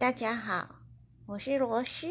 大家好，我是罗斯。